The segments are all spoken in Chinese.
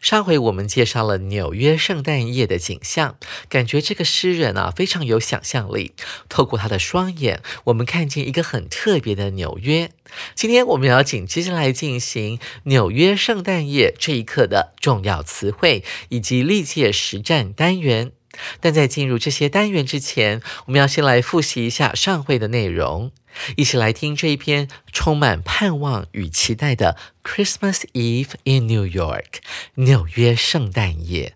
上回我们介绍了纽约圣诞夜的景象，感觉这个诗人啊非常有想象力。透过他的双眼，我们看见一个很特别的纽约。今天我们要紧接下来进行纽约圣诞夜这一课的重要词汇以及历届实战单元。但在进入这些单元之前，我们要先来复习一下上回的内容。一起来听这一篇充满盼望与期待的《Christmas Eve in New York》纽约圣诞夜。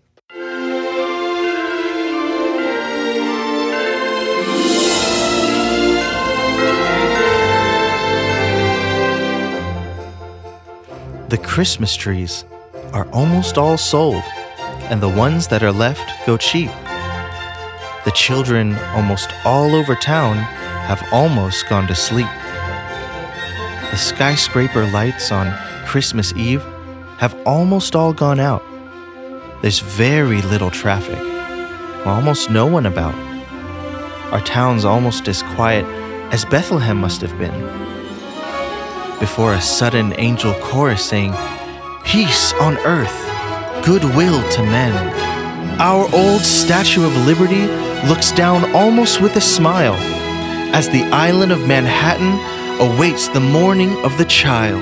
The Christmas trees are almost all sold, and the ones that are left go cheap. The children almost all over town have almost gone to sleep. The skyscraper lights on Christmas Eve have almost all gone out. There's very little traffic, almost no one about. Our town's almost as quiet as Bethlehem must have been. Before a sudden angel chorus saying, Peace on earth, goodwill to men. Our old Statue of Liberty looks down almost with a smile as the island of Manhattan awaits the morning of the child.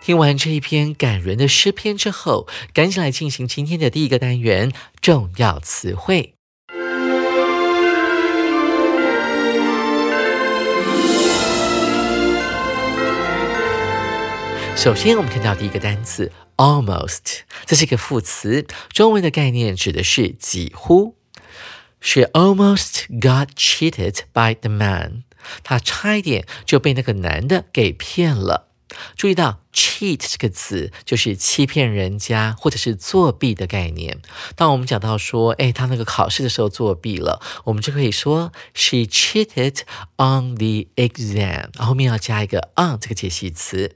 听完这一篇感人的诗篇之后，赶紧来进行今天的第一个单元——重要词汇。 首先，我们看到第一个单词 almost，这是一个副词，中文的概念指的是几乎。She almost got cheated by the man，她差一点就被那个男的给骗了。注意到 cheat 这个词就是欺骗人家或者是作弊的概念。当我们讲到说，哎，他那个考试的时候作弊了，我们就可以说 she cheated on the exam，后面要加一个 on 这个解析词。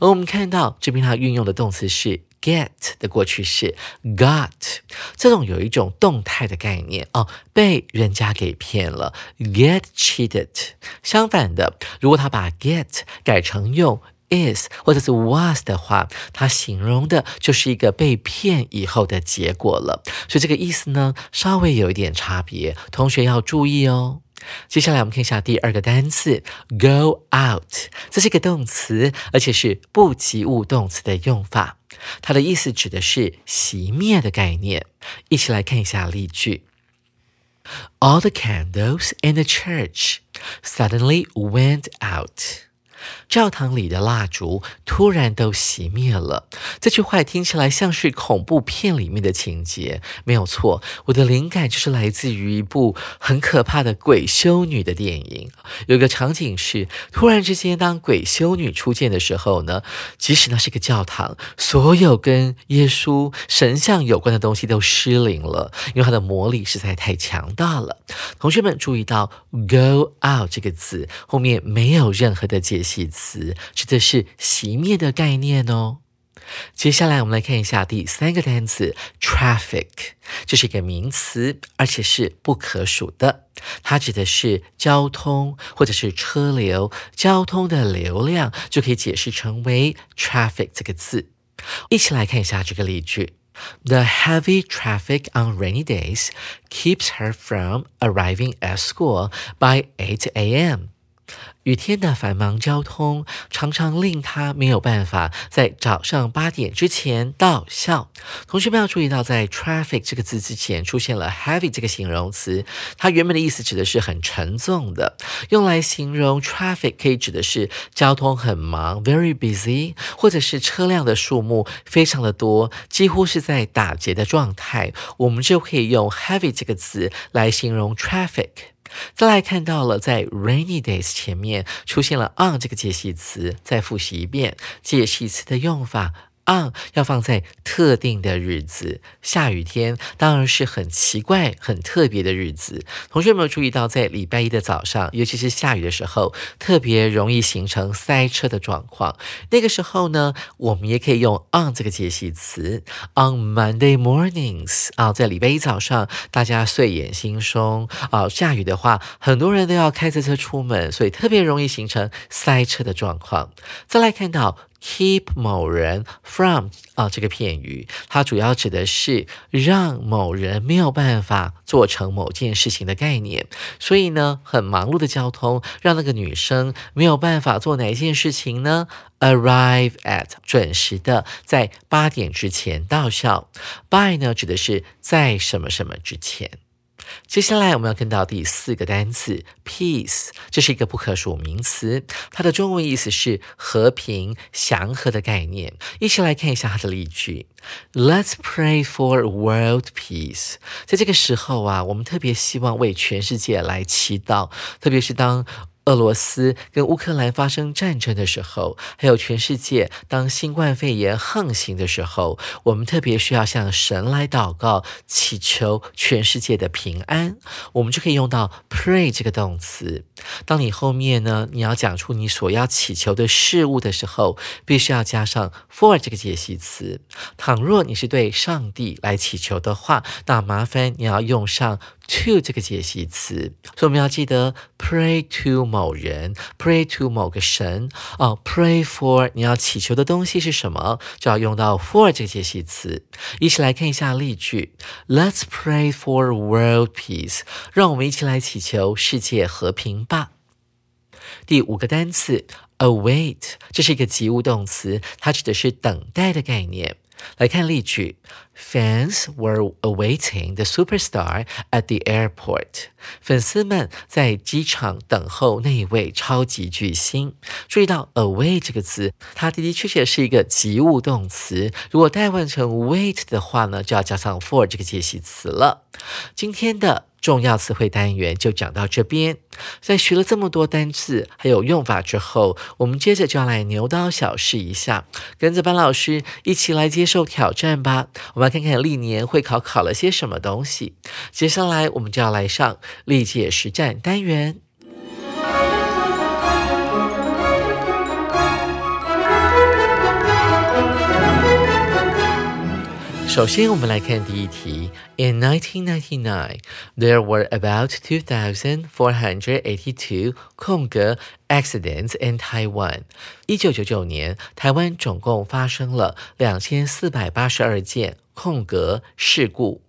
而我们看到这边它运用的动词是 get 的过去式 got，这种有一种动态的概念哦，被人家给骗了，get cheated。相反的，如果他把 get 改成用 is 或者是 was 的话，它形容的就是一个被骗以后的结果了。所以这个意思呢，稍微有一点差别，同学要注意哦。接下来我们看一下第二个单词 go out，这是一个动词，而且是不及物动词的用法。它的意思指的是熄灭的概念。一起来看一下例句：All the candles in the church suddenly went out. 教堂里的蜡烛突然都熄灭了。这句话听起来像是恐怖片里面的情节，没有错。我的灵感就是来自于一部很可怕的鬼修女的电影。有个场景是，突然之间，当鬼修女出现的时候呢，即使那是个教堂，所有跟耶稣神像有关的东西都失灵了，因为它的魔力实在太强大了。同学们注意到 “go out” 这个字后面没有任何的解析词，指的是熄灭的概念哦。接下来我们来看一下第三个单词 traffic，这是一个名词，而且是不可数的。它指的是交通或者是车流，交通的流量就可以解释成为 traffic 这个字。一起来看一下这个例句 The heavy traffic on rainy days keeps her from arriving at school by 8 a.m. 雨天的繁忙交通常常令他没有办法在早上八点之前到校。同学们要注意到，在 traffic 这个字之前出现了 heavy 这个形容词，它原本的意思指的是很沉重的，用来形容 traffic 可以指的是交通很忙，very busy，或者是车辆的数目非常的多，几乎是在打结的状态，我们就可以用 heavy 这个词来形容 traffic。再来看到了，在 rainy days 前面出现了 on 这个介系词，再复习一遍介系词的用法。On 要放在特定的日子，下雨天当然是很奇怪、很特别的日子。同学有没有注意到，在礼拜一的早上，尤其是下雨的时候，特别容易形成塞车的状况？那个时候呢，我们也可以用 on 这个介系词。On Monday mornings 啊，在礼拜一早上，大家睡眼惺忪啊，下雨的话，很多人都要开着车出门，所以特别容易形成塞车的状况。再来看到。Keep 某人 from 啊，这个片语，它主要指的是让某人没有办法做成某件事情的概念。所以呢，很忙碌的交通让那个女生没有办法做哪一件事情呢？Arrive at 准时的在八点之前到校。By 呢，指的是在什么什么之前。接下来我们要看到第四个单词 peace，这是一个不可数名词，它的中文意思是和平、祥和的概念。一起来看一下它的例句：Let's pray for world peace。在这个时候啊，我们特别希望为全世界来祈祷，特别是当。俄罗斯跟乌克兰发生战争的时候，还有全世界当新冠肺炎横行的时候，我们特别需要向神来祷告，祈求全世界的平安。我们就可以用到 pray 这个动词。当你后面呢，你要讲出你所要祈求的事物的时候，必须要加上 for 这个解析词。倘若你是对上帝来祈求的话，那麻烦你要用上。To 这个解析词，所以我们要记得 pray to 某人，pray to 某个神哦，pray for 你要祈求的东西是什么，就要用到 for 这个解析词。一起来看一下例句：Let's pray for world peace。让我们一起来祈求世界和平吧。第五个单词 await，这是一个及物动词，它指的是等待的概念。来看例句：Fans were awaiting the superstar at the airport。粉丝们在机场等候那一位超级巨星。注意到 await 这个词，它的的确确是一个及物动词。如果代换成 wait 的话呢，就要加上 for 这个介系词了。今天的。重要词汇单元就讲到这边，在学了这么多单词还有用法之后，我们接着就要来牛刀小试一下，跟着班老师一起来接受挑战吧。我们来看看历年会考考了些什么东西。接下来我们就要来上历届实战单元。首先，我们来看第一题。In 1999, there were about 2,482空格 accidents in Taiwan。一九九九年，台湾总共发生了两千四百八十二件空格事故。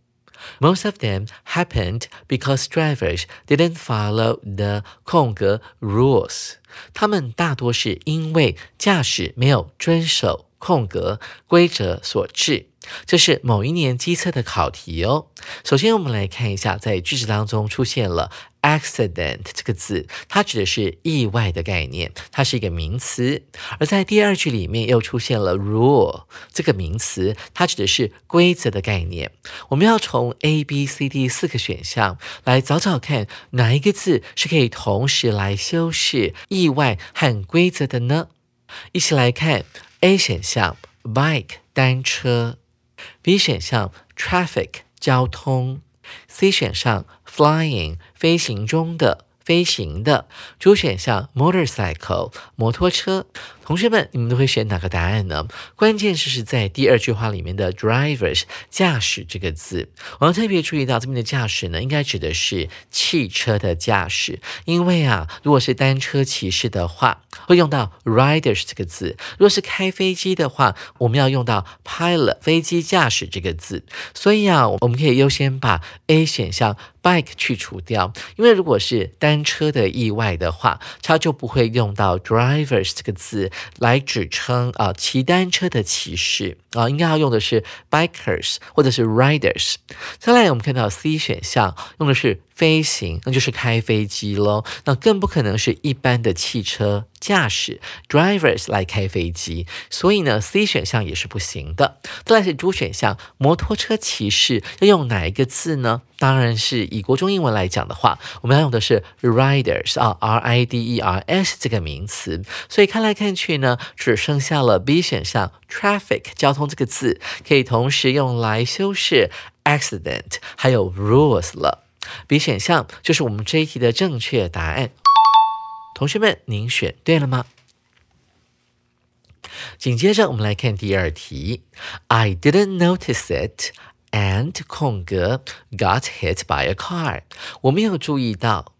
Most of them happened because drivers didn't follow the 空格 rules。他们大多是因为驾驶没有遵守空格规则所致。 这是某一年机测的考题哦。首先，我们来看一下，在句子当中出现了 accident 这个字，它指的是意外的概念，它是一个名词。而在第二句里面又出现了 rule 这个名词，它指的是规则的概念。我们要从 A、B、C、D 四个选项来找找看，哪一个字是可以同时来修饰意外和规则的呢？一起来看 A 选项 bike 单车。B 选项 traffic 交通，C 选项 flying 飞行中的飞行的。主选项 motorcycle 摩托车。同学们，你们都会选哪个答案呢？关键是是在第二句话里面的 drivers 驾驶这个字，我要特别注意到这边的驾驶呢，应该指的是汽车的驾驶，因为啊，如果是单车骑士的话，会用到 riders 这个字；如果是开飞机的话，我们要用到 pilot 飞机驾驶这个字。所以啊，我们可以优先把 A 选项 bike 去除掉，因为如果是单车的意外的话，它就不会用到 drivers 这个字。来指称啊骑单车的骑士啊，应该要用的是 bikers 或者是 riders。再来，我们看到 C 选项用的是。飞行，那就是开飞机喽。那更不可能是一般的汽车驾驶 drivers 来开飞机。所以呢，C 选项也是不行的。再来是 D 选项，摩托车骑士要用哪一个字呢？当然是以国中英文来讲的话，我们要用的是 riders 啊，R I D E R S 这个名词。所以看来看去呢，只剩下了 B 选项 traffic 交通这个字，可以同时用来修饰 accident 还有 rules 了。B 选项就是我们这一题的正确答案。同学们，您选对了吗？紧接着我们来看第二题。I didn't notice it and 空格 got hit by a car。我们要注意到，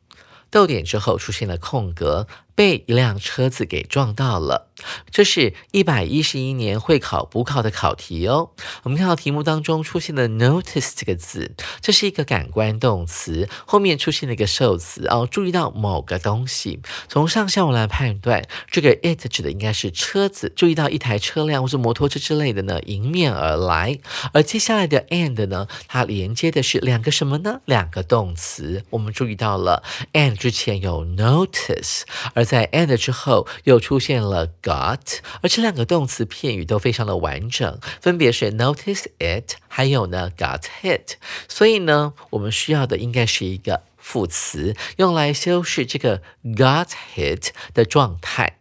逗点之后出现了空格。被一辆车子给撞到了，这是一百一十一年会考补考的考题哦。我们看到题目当中出现了 notice 这个字，这是一个感官动词，后面出现了一个受词哦。注意到某个东西，从上下文来判断，这个 it 指的应该是车子。注意到一台车辆或是摩托车之类的呢，迎面而来。而接下来的 and 呢，它连接的是两个什么呢？两个动词。我们注意到了 and 之前有 notice，而在 and 之后又出现了 got，而这两个动词片语都非常的完整，分别是 notice it，还有呢 got hit。所以呢，我们需要的应该是一个副词，用来修饰这个 got hit 的状态。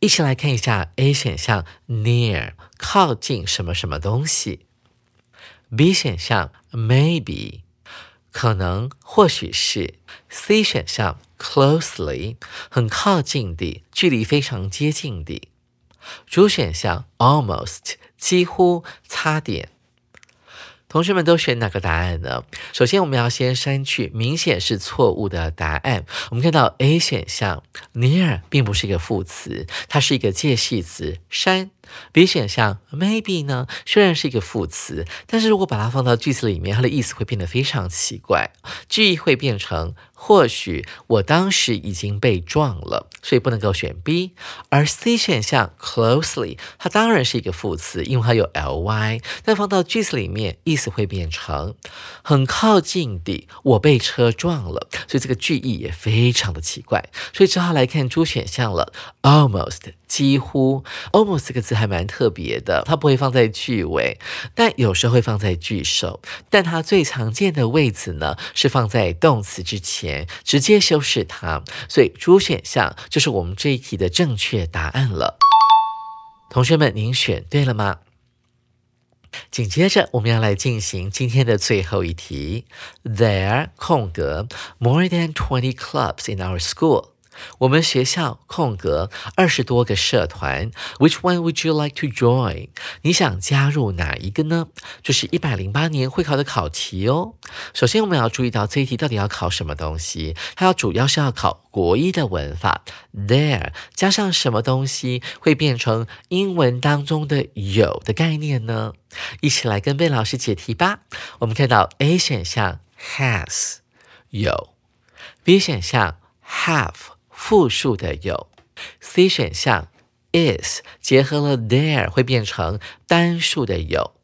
一起来看一下 A 选项 near 靠近什么什么东西，B 选项 maybe 可能或许是，C 选项。Closely，很靠近的，距离非常接近的。主选项 Almost，几乎，差点。同学们都选哪个答案呢？首先，我们要先删去明显是错误的答案。我们看到 A 选项 near 并不是一个副词，它是一个介系词，删。B 选项 maybe 呢，虽然是一个副词，但是如果把它放到句子里面，它的意思会变得非常奇怪，句意会变成。或许我当时已经被撞了，所以不能够选 B。而 C 选项 closely，它当然是一个副词，因为它有 ly，但放到句子里面，意思会变成很靠近的，我被车撞了，所以这个句意也非常的奇怪，所以只好来看 D 选项了，almost。几乎，almost 这个字还蛮特别的，它不会放在句尾，但有时候会放在句首。但它最常见的位置呢，是放在动词之前，直接修饰它。所以，主选项就是我们这一题的正确答案了。同学们，您选对了吗？紧接着，我们要来进行今天的最后一题。There 空格 more than twenty clubs in our school. 我们学校空格二十多个社团，Which one would you like to join？你想加入哪一个呢？这是一百零八年会考的考题哦。首先，我们要注意到这一题到底要考什么东西？它要主要是要考国一的文法。There 加上什么东西会变成英文当中的有的概念呢？一起来跟贝老师解题吧。我们看到 A 选项 has 有，B 选项 have。复数的有，C 选项 is 结合了 there 会变成单数的有，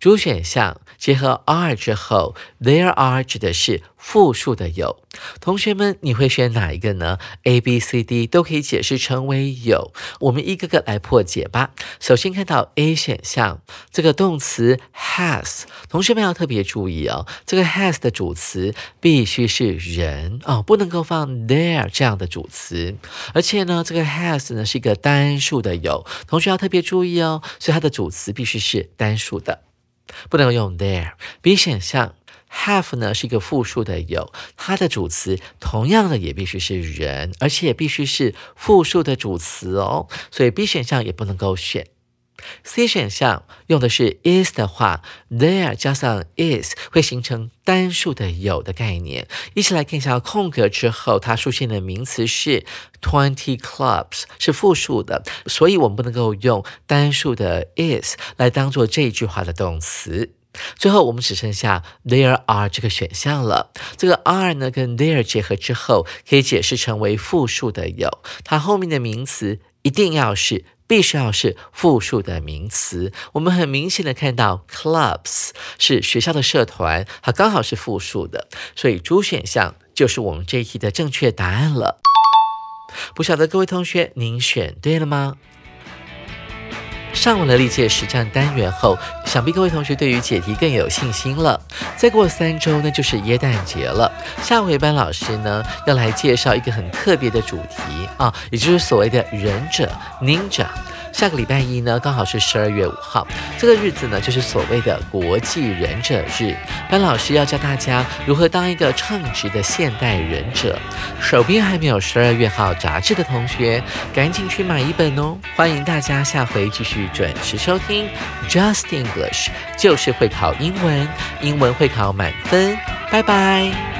主选项。结合 are 之后，there are 指的是复数的有。同学们，你会选哪一个呢？A、B、C、D 都可以解释成为有。我们一个个来破解吧。首先看到 A 选项，这个动词 has，同学们要特别注意哦，这个 has 的主词必须是人哦，不能够放 there 这样的主词。而且呢，这个 has 呢是一个单数的有，同学要特别注意哦，所以它的主词必须是单数的。不能用 there。B 选项 have 呢是一个复数的有，它的主词同样的也必须是人，而且也必须是复数的主词哦，所以 B 选项也不能够选。C 选项用的是 is 的话，there 加上 is 会形成单数的有的概念。一起来看一下空格之后，它出现的名词是 twenty clubs，是复数的，所以我们不能够用单数的 is 来当做这句话的动词。最后，我们只剩下 there are 这个选项了。这个 are 呢，跟 there 结合之后，可以解释成为复数的有，它后面的名词一定要是。必须要是复数的名词。我们很明显的看到，clubs 是学校的社团，它刚好是复数的，所以主选项就是我们这一题的正确答案了。不晓得各位同学，您选对了吗？上完了历届实战单元后，想必各位同学对于解题更有信心了。再过三周呢，就是耶诞节了。下回班老师呢要来介绍一个很特别的主题啊，也就是所谓的忍者 （Ninja）。下个礼拜一呢，刚好是十二月五号，这个日子呢，就是所谓的国际忍者日。班老师要教大家如何当一个称职的现代忍者。手边还没有十二月号杂志的同学，赶紧去买一本哦！欢迎大家下回继续准时收听 Just English，就是会考英文，英文会考满分。拜拜。